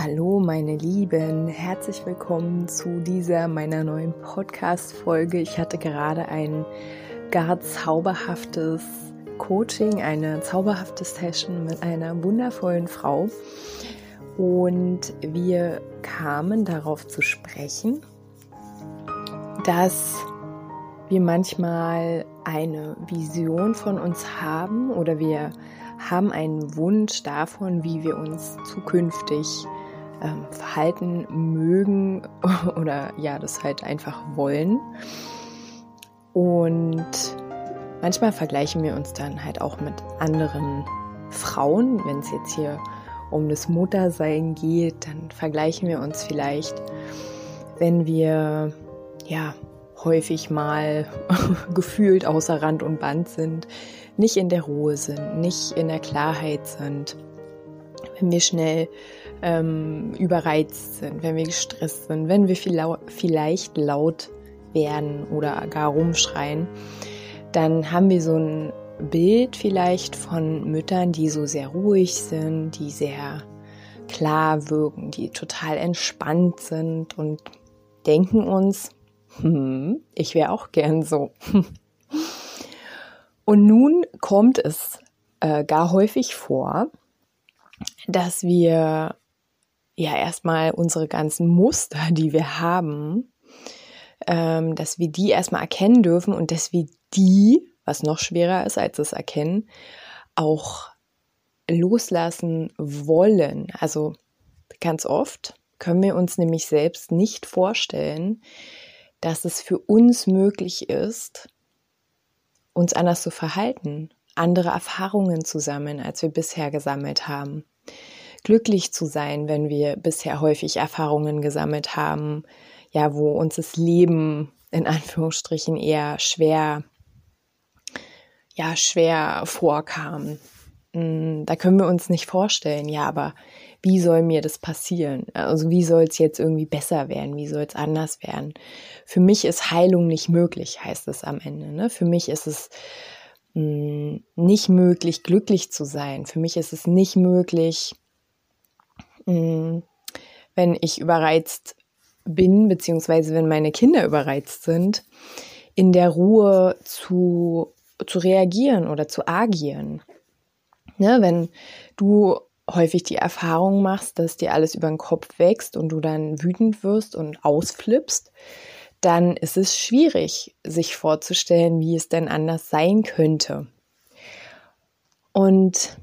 Hallo meine Lieben, herzlich willkommen zu dieser meiner neuen Podcast-Folge. Ich hatte gerade ein gar zauberhaftes Coaching, eine zauberhafte Session mit einer wundervollen Frau und wir kamen darauf zu sprechen, dass wir manchmal eine Vision von uns haben oder wir haben einen Wunsch davon, wie wir uns zukünftig ähm, verhalten mögen oder ja, das halt einfach wollen. Und manchmal vergleichen wir uns dann halt auch mit anderen Frauen, wenn es jetzt hier um das Muttersein geht, dann vergleichen wir uns vielleicht, wenn wir ja häufig mal gefühlt außer Rand und Band sind, nicht in der Ruhe sind, nicht in der Klarheit sind, wenn wir schnell ähm, überreizt sind, wenn wir gestresst sind, wenn wir vielleicht laut werden oder gar rumschreien, dann haben wir so ein Bild vielleicht von Müttern, die so sehr ruhig sind, die sehr klar wirken, die total entspannt sind und denken uns, hm, ich wäre auch gern so. Und nun kommt es äh, gar häufig vor, dass wir ja erstmal unsere ganzen Muster, die wir haben, ähm, dass wir die erstmal erkennen dürfen und dass wir die, was noch schwerer ist als das Erkennen, auch loslassen wollen. Also ganz oft können wir uns nämlich selbst nicht vorstellen, dass es für uns möglich ist, uns anders zu verhalten, andere Erfahrungen zu sammeln, als wir bisher gesammelt haben glücklich zu sein, wenn wir bisher häufig Erfahrungen gesammelt haben, ja, wo uns das Leben in Anführungsstrichen eher schwer, ja, schwer vorkam. Mm, da können wir uns nicht vorstellen, ja, aber wie soll mir das passieren? Also wie soll es jetzt irgendwie besser werden? Wie soll es anders werden? Für mich ist Heilung nicht möglich, heißt es am Ende. Ne? Für mich ist es mh, mm, nicht möglich, glücklich zu sein. Für mich ist es nicht möglich, wenn ich überreizt bin, beziehungsweise wenn meine Kinder überreizt sind, in der Ruhe zu, zu reagieren oder zu agieren. Ne, wenn du häufig die Erfahrung machst, dass dir alles über den Kopf wächst und du dann wütend wirst und ausflippst, dann ist es schwierig, sich vorzustellen, wie es denn anders sein könnte. Und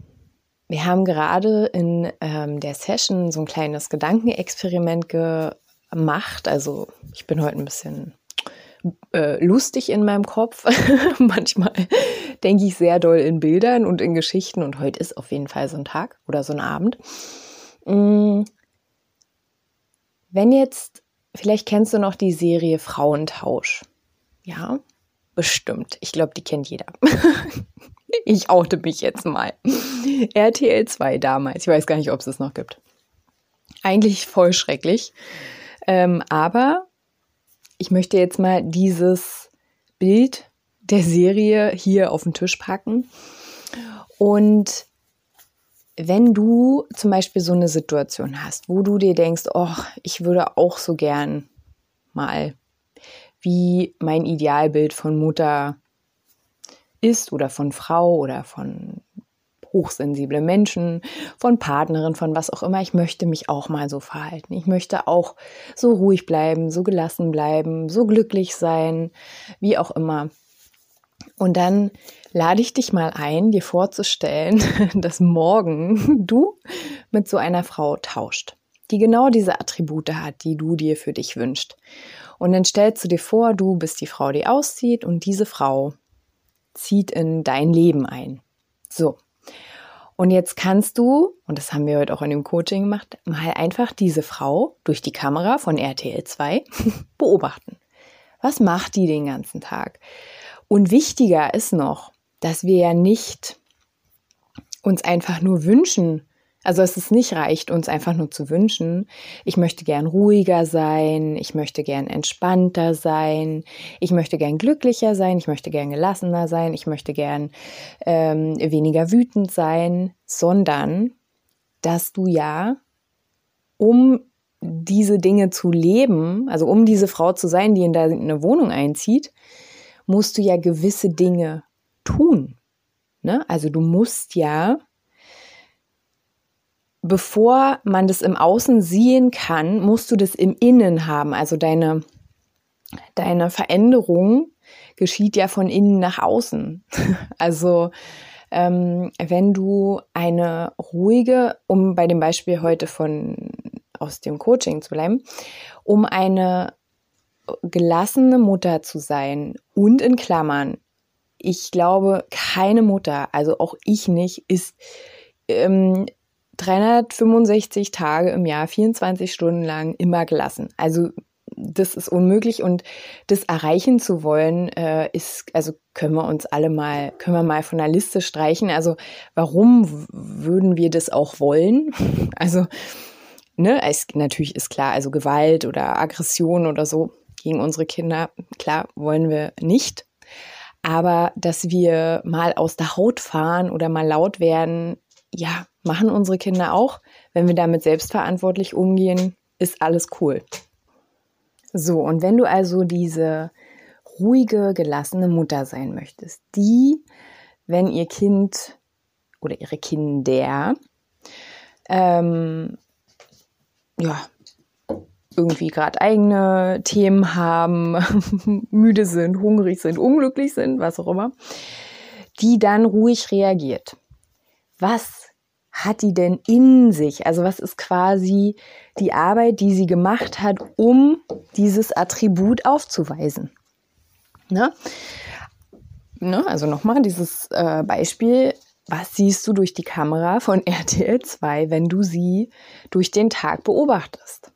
wir haben gerade in ähm, der Session so ein kleines Gedankenexperiment gemacht. Also ich bin heute ein bisschen äh, lustig in meinem Kopf. Manchmal denke ich sehr doll in Bildern und in Geschichten und heute ist auf jeden Fall so ein Tag oder so ein Abend. Mm. Wenn jetzt, vielleicht kennst du noch die Serie Frauentausch. Ja, bestimmt. Ich glaube, die kennt jeder. ich oute mich jetzt mal. RTL 2 damals. Ich weiß gar nicht, ob es es noch gibt. Eigentlich voll schrecklich. Ähm, aber ich möchte jetzt mal dieses Bild der Serie hier auf den Tisch packen. Und wenn du zum Beispiel so eine Situation hast, wo du dir denkst, oh, ich würde auch so gern mal wie mein Idealbild von Mutter ist oder von Frau oder von hochsensible Menschen, von Partnerin, von was auch immer. Ich möchte mich auch mal so verhalten. Ich möchte auch so ruhig bleiben, so gelassen bleiben, so glücklich sein, wie auch immer. Und dann lade ich dich mal ein, dir vorzustellen, dass morgen du mit so einer Frau tauscht, die genau diese Attribute hat, die du dir für dich wünschst. Und dann stellst du dir vor, du bist die Frau, die auszieht und diese Frau zieht in dein Leben ein. So. Und jetzt kannst du, und das haben wir heute auch in dem Coaching gemacht, mal einfach diese Frau durch die Kamera von RTL 2 beobachten. Was macht die den ganzen Tag? Und wichtiger ist noch, dass wir ja nicht uns einfach nur wünschen, also es nicht reicht, uns einfach nur zu wünschen, ich möchte gern ruhiger sein, ich möchte gern entspannter sein, ich möchte gern glücklicher sein, ich möchte gern gelassener sein, ich möchte gern ähm, weniger wütend sein, sondern dass du ja, um diese Dinge zu leben, also um diese Frau zu sein, die in deine Wohnung einzieht, musst du ja gewisse Dinge tun. Ne? Also du musst ja bevor man das im Außen sehen kann, musst du das im Innen haben. Also deine, deine Veränderung geschieht ja von innen nach außen. Also ähm, wenn du eine ruhige, um bei dem Beispiel heute von aus dem Coaching zu bleiben, um eine gelassene Mutter zu sein und in Klammern, ich glaube, keine Mutter, also auch ich nicht, ist ähm, 365 Tage im Jahr, 24 Stunden lang immer gelassen. Also das ist unmöglich und das erreichen zu wollen, äh, ist, also können wir uns alle mal, können wir mal von der Liste streichen. Also warum würden wir das auch wollen? Also, ne, es, natürlich ist klar, also Gewalt oder Aggression oder so gegen unsere Kinder, klar, wollen wir nicht. Aber dass wir mal aus der Haut fahren oder mal laut werden, ja, machen unsere Kinder auch. Wenn wir damit selbstverantwortlich umgehen, ist alles cool. So, und wenn du also diese ruhige, gelassene Mutter sein möchtest, die, wenn ihr Kind oder ihre Kinder ähm, ja, irgendwie gerade eigene Themen haben, müde sind, hungrig sind, unglücklich sind, was auch immer, die dann ruhig reagiert. Was hat die denn in sich? Also was ist quasi die Arbeit, die sie gemacht hat, um dieses Attribut aufzuweisen? Ne? Ne? Also nochmal dieses äh, Beispiel. Was siehst du durch die Kamera von RTL 2, wenn du sie durch den Tag beobachtest?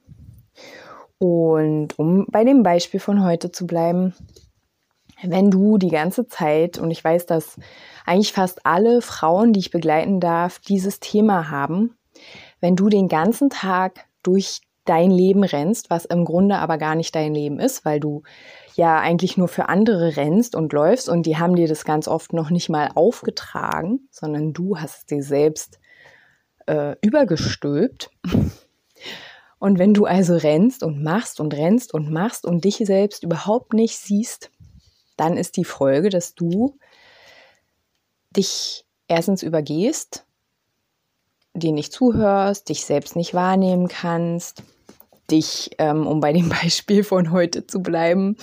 Und um bei dem Beispiel von heute zu bleiben, wenn du die ganze Zeit, und ich weiß, dass eigentlich fast alle Frauen, die ich begleiten darf, dieses Thema haben, wenn du den ganzen Tag durch dein Leben rennst, was im Grunde aber gar nicht dein Leben ist, weil du ja eigentlich nur für andere rennst und läufst und die haben dir das ganz oft noch nicht mal aufgetragen, sondern du hast dir selbst äh, übergestülpt. Und wenn du also rennst und machst und rennst und machst und dich selbst überhaupt nicht siehst, dann ist die Folge, dass du dich erstens übergehst, dir nicht zuhörst, dich selbst nicht wahrnehmen kannst, dich, ähm, um bei dem Beispiel von heute zu bleiben.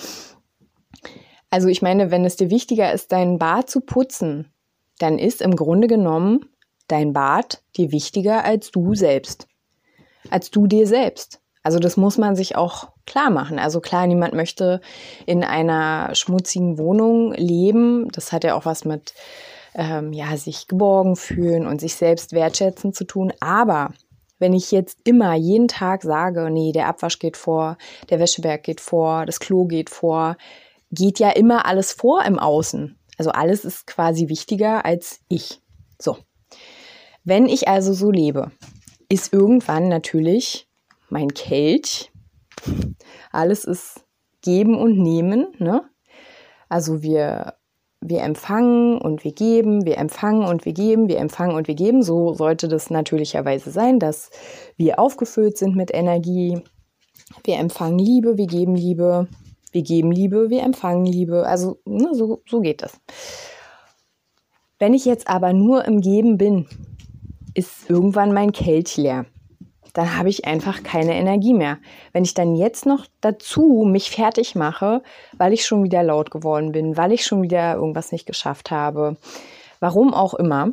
Also ich meine, wenn es dir wichtiger ist, dein Bad zu putzen, dann ist im Grunde genommen dein Bad dir wichtiger als du selbst, als du dir selbst. Also das muss man sich auch klar machen. Also klar, niemand möchte in einer schmutzigen Wohnung leben. Das hat ja auch was mit ähm, ja, sich geborgen fühlen und sich selbst wertschätzen zu tun. Aber wenn ich jetzt immer jeden Tag sage, nee, der Abwasch geht vor, der Wäscheberg geht vor, das Klo geht vor, geht ja immer alles vor im Außen. Also alles ist quasi wichtiger als ich. So. Wenn ich also so lebe, ist irgendwann natürlich mein Kelch. Alles ist geben und nehmen. Ne? Also wir, wir empfangen und wir geben, wir empfangen und wir geben, wir empfangen und wir geben. So sollte das natürlicherweise sein, dass wir aufgefüllt sind mit Energie. Wir empfangen Liebe, wir geben Liebe, wir geben Liebe, wir empfangen Liebe. Also ne, so, so geht das. Wenn ich jetzt aber nur im Geben bin, ist irgendwann mein Kelch leer dann habe ich einfach keine Energie mehr. Wenn ich dann jetzt noch dazu mich fertig mache, weil ich schon wieder laut geworden bin, weil ich schon wieder irgendwas nicht geschafft habe, warum auch immer,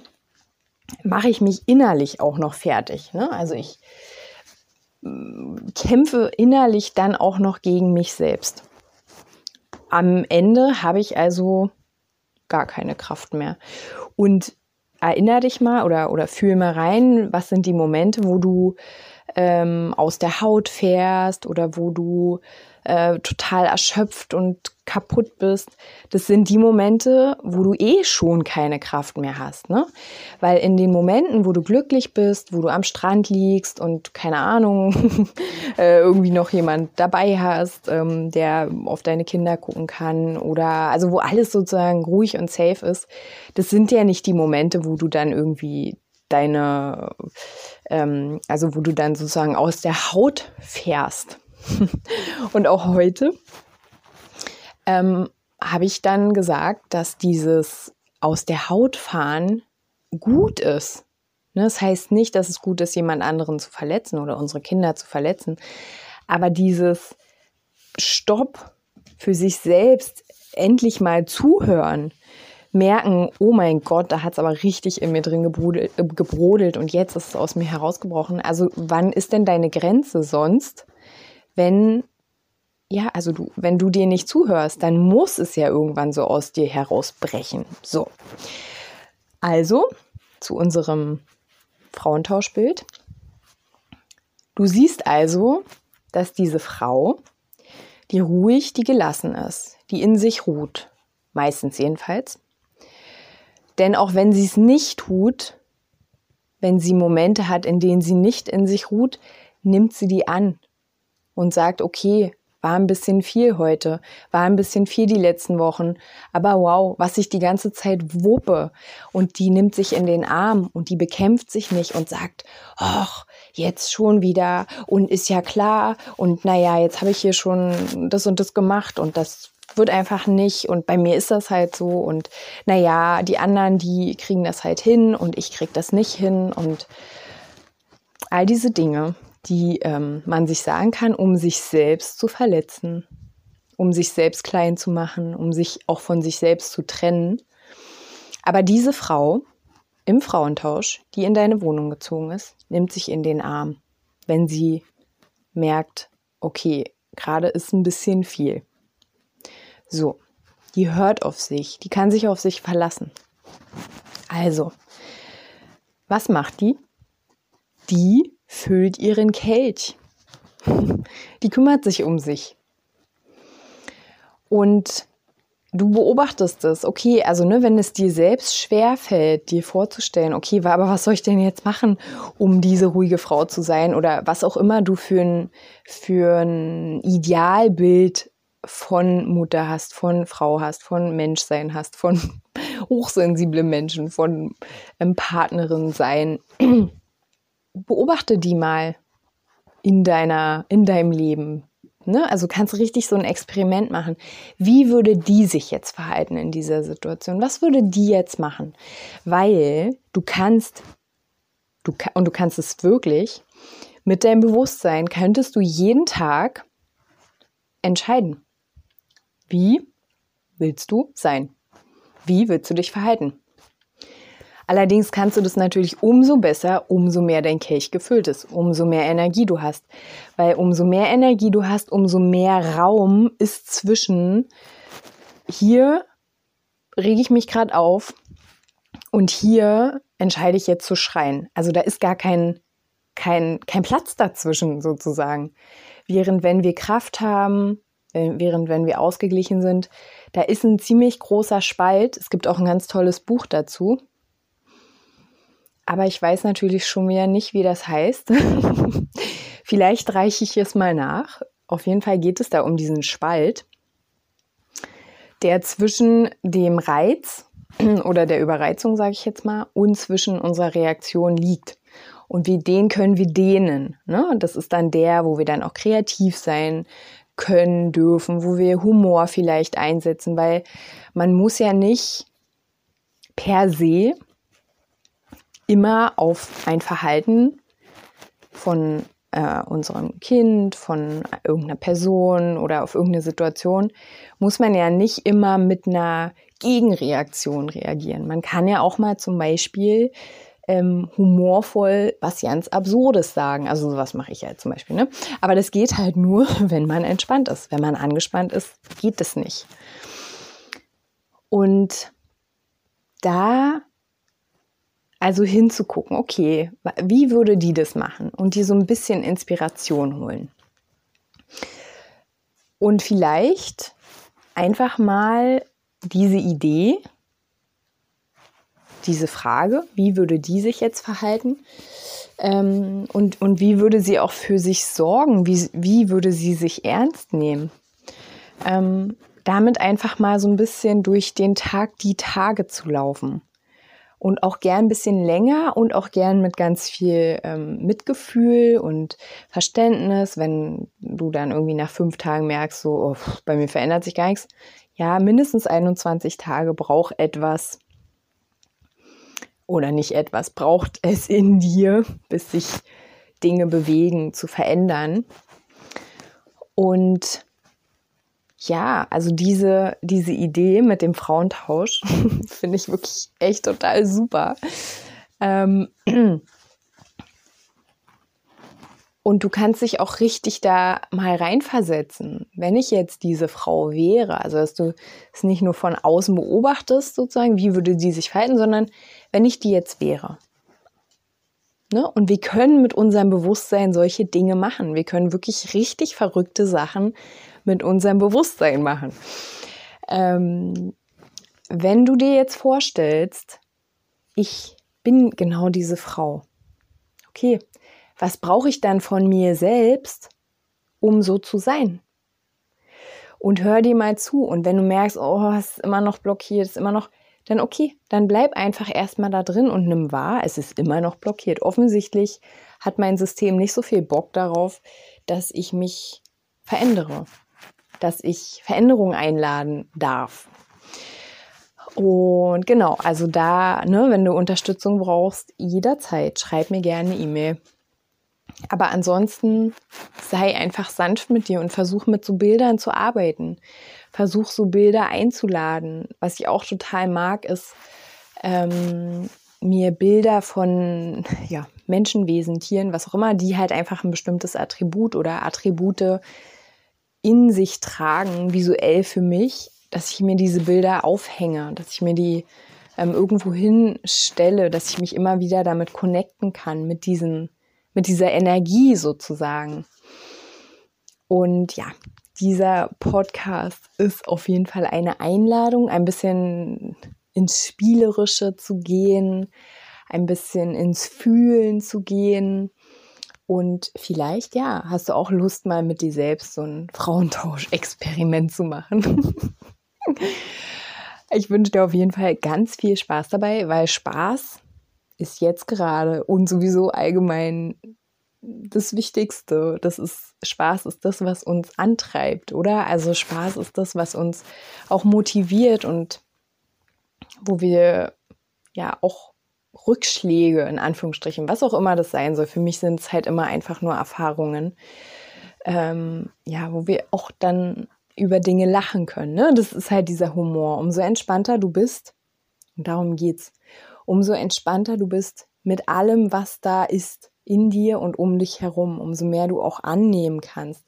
mache ich mich innerlich auch noch fertig. Ne? Also ich mm, kämpfe innerlich dann auch noch gegen mich selbst. Am Ende habe ich also gar keine Kraft mehr. Und erinnere dich mal oder, oder fühl mal rein, was sind die Momente, wo du ähm, aus der Haut fährst oder wo du äh, total erschöpft und kaputt bist, das sind die Momente, wo du eh schon keine Kraft mehr hast, ne? Weil in den Momenten, wo du glücklich bist, wo du am Strand liegst und keine Ahnung, äh, irgendwie noch jemand dabei hast, ähm, der auf deine Kinder gucken kann oder also wo alles sozusagen ruhig und safe ist, das sind ja nicht die Momente, wo du dann irgendwie deine, ähm, also wo du dann sozusagen aus der Haut fährst. und auch heute ähm, habe ich dann gesagt, dass dieses aus der Haut fahren gut ist. Ne, das heißt nicht, dass es gut ist, jemand anderen zu verletzen oder unsere Kinder zu verletzen. Aber dieses Stopp für sich selbst endlich mal zuhören, merken, oh mein Gott, da hat es aber richtig in mir drin gebrodelt, äh, gebrodelt und jetzt ist es aus mir herausgebrochen. Also wann ist denn deine Grenze sonst, wenn ja, also du, wenn du dir nicht zuhörst, dann muss es ja irgendwann so aus dir herausbrechen. So. Also zu unserem Frauentauschbild. Du siehst also, dass diese Frau, die ruhig, die gelassen ist, die in sich ruht, meistens jedenfalls. Denn auch wenn sie es nicht tut, wenn sie Momente hat, in denen sie nicht in sich ruht, nimmt sie die an und sagt, okay, war ein bisschen viel heute, war ein bisschen viel die letzten Wochen, aber wow, was ich die ganze Zeit wuppe. Und die nimmt sich in den Arm und die bekämpft sich nicht und sagt, ach, jetzt schon wieder und ist ja klar und naja, jetzt habe ich hier schon das und das gemacht und das wird einfach nicht und bei mir ist das halt so und naja, die anderen, die kriegen das halt hin und ich krieg das nicht hin und all diese Dinge die ähm, man sich sagen kann, um sich selbst zu verletzen, um sich selbst klein zu machen, um sich auch von sich selbst zu trennen. Aber diese Frau im Frauentausch, die in deine Wohnung gezogen ist, nimmt sich in den Arm, wenn sie merkt, okay, gerade ist ein bisschen viel. So, die hört auf sich, die kann sich auf sich verlassen. Also, was macht die? Die füllt ihren Kelch. Die kümmert sich um sich. Und du beobachtest es, okay, also ne, wenn es dir selbst schwer fällt, dir vorzustellen, okay, aber was soll ich denn jetzt machen, um diese ruhige Frau zu sein oder was auch immer du für ein, für ein Idealbild von Mutter hast, von Frau hast, von Menschsein hast, von hochsensible Menschen, von ähm, Partnerin sein beobachte die mal in deiner, in deinem Leben. Ne? Also kannst du richtig so ein Experiment machen. Wie würde die sich jetzt verhalten in dieser Situation? Was würde die jetzt machen? Weil du kannst, du, und du kannst es wirklich, mit deinem Bewusstsein könntest du jeden Tag entscheiden. Wie willst du sein? Wie willst du dich verhalten? Allerdings kannst du das natürlich umso besser, umso mehr dein Kelch gefüllt ist, umso mehr Energie du hast. Weil umso mehr Energie du hast, umso mehr Raum ist zwischen hier rege ich mich gerade auf und hier entscheide ich jetzt zu schreien. Also da ist gar kein, kein, kein Platz dazwischen sozusagen. Während wenn wir Kraft haben, während wenn wir ausgeglichen sind, da ist ein ziemlich großer Spalt. Es gibt auch ein ganz tolles Buch dazu. Aber ich weiß natürlich schon wieder nicht, wie das heißt. Vielleicht reiche ich es mal nach. Auf jeden Fall geht es da um diesen Spalt, der zwischen dem Reiz oder der Überreizung, sage ich jetzt mal, und zwischen unserer Reaktion liegt. Und wie den können wir dehnen. Ne? Das ist dann der, wo wir dann auch kreativ sein können, dürfen, wo wir Humor vielleicht einsetzen, weil man muss ja nicht per se immer auf ein Verhalten von äh, unserem Kind, von irgendeiner Person oder auf irgendeine Situation, muss man ja nicht immer mit einer Gegenreaktion reagieren. Man kann ja auch mal zum Beispiel ähm, humorvoll was ganz Absurdes sagen. Also sowas mache ich ja zum Beispiel. Ne? Aber das geht halt nur, wenn man entspannt ist. Wenn man angespannt ist, geht es nicht. Und da also hinzugucken, okay, wie würde die das machen und die so ein bisschen Inspiration holen. Und vielleicht einfach mal diese Idee, diese Frage, wie würde die sich jetzt verhalten? Ähm, und, und wie würde sie auch für sich sorgen? Wie, wie würde sie sich ernst nehmen? Ähm, damit einfach mal so ein bisschen durch den Tag die Tage zu laufen. Und auch gern ein bisschen länger und auch gern mit ganz viel ähm, Mitgefühl und Verständnis, wenn du dann irgendwie nach fünf Tagen merkst, so, oh, bei mir verändert sich gar nichts. Ja, mindestens 21 Tage braucht etwas, oder nicht etwas braucht es in dir, bis sich Dinge bewegen, zu verändern. Und ja, also diese, diese Idee mit dem Frauentausch finde ich wirklich echt total super. Ähm, und du kannst dich auch richtig da mal reinversetzen. Wenn ich jetzt diese Frau wäre, also dass du es nicht nur von außen beobachtest, sozusagen, wie würde die sich verhalten, sondern wenn ich die jetzt wäre. Ne? Und wir können mit unserem Bewusstsein solche Dinge machen. Wir können wirklich richtig verrückte Sachen mit unserem Bewusstsein machen. Ähm, wenn du dir jetzt vorstellst, ich bin genau diese Frau. Okay, was brauche ich dann von mir selbst, um so zu sein? Und hör dir mal zu. Und wenn du merkst, oh, es ist immer noch blockiert, ist immer noch, dann okay, dann bleib einfach erstmal da drin und nimm wahr, es ist immer noch blockiert. Offensichtlich hat mein System nicht so viel Bock darauf, dass ich mich verändere, dass ich Veränderungen einladen darf. Und genau, also da, ne, wenn du Unterstützung brauchst, jederzeit schreib mir gerne eine E-Mail. Aber ansonsten sei einfach sanft mit dir und versuch mit so Bildern zu arbeiten. Versuch so Bilder einzuladen. Was ich auch total mag, ist ähm, mir Bilder von ja, Menschenwesen, Tieren, was auch immer, die halt einfach ein bestimmtes Attribut oder Attribute in sich tragen, visuell für mich, dass ich mir diese Bilder aufhänge, dass ich mir die ähm, irgendwo hinstelle, dass ich mich immer wieder damit connecten kann, mit diesen mit dieser Energie sozusagen. Und ja, dieser Podcast ist auf jeden Fall eine Einladung, ein bisschen ins Spielerische zu gehen, ein bisschen ins Fühlen zu gehen. Und vielleicht, ja, hast du auch Lust, mal mit dir selbst so ein Frauentausch-Experiment zu machen. ich wünsche dir auf jeden Fall ganz viel Spaß dabei, weil Spaß ist jetzt gerade und sowieso allgemein das Wichtigste. Das ist Spaß ist das, was uns antreibt, oder? Also Spaß ist das, was uns auch motiviert und wo wir ja auch Rückschläge in Anführungsstrichen, was auch immer das sein soll. Für mich sind es halt immer einfach nur Erfahrungen, ähm, ja, wo wir auch dann über Dinge lachen können. Ne? Das ist halt dieser Humor. Umso entspannter du bist, und darum geht's, umso entspannter du bist mit allem, was da ist, in dir und um dich herum, umso mehr du auch annehmen kannst,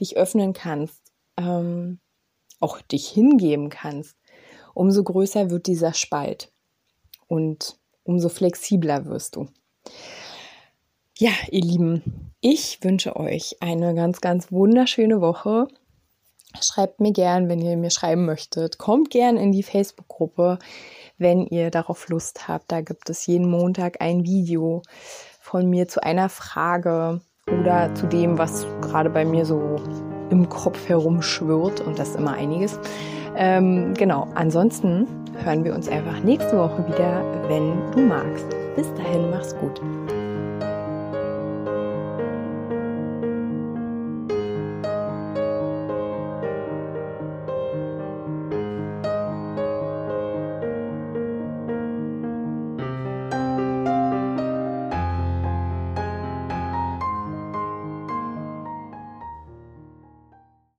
dich öffnen kannst, ähm, auch dich hingeben kannst, umso größer wird dieser Spalt und umso flexibler wirst du. Ja, ihr Lieben, ich wünsche euch eine ganz, ganz wunderschöne Woche. Schreibt mir gern, wenn ihr mir schreiben möchtet. Kommt gern in die Facebook-Gruppe wenn ihr darauf Lust habt. Da gibt es jeden Montag ein Video von mir zu einer Frage oder zu dem, was gerade bei mir so im Kopf herumschwirrt und das immer einiges. Ähm, genau, ansonsten hören wir uns einfach nächste Woche wieder, wenn du magst. Bis dahin, mach's gut.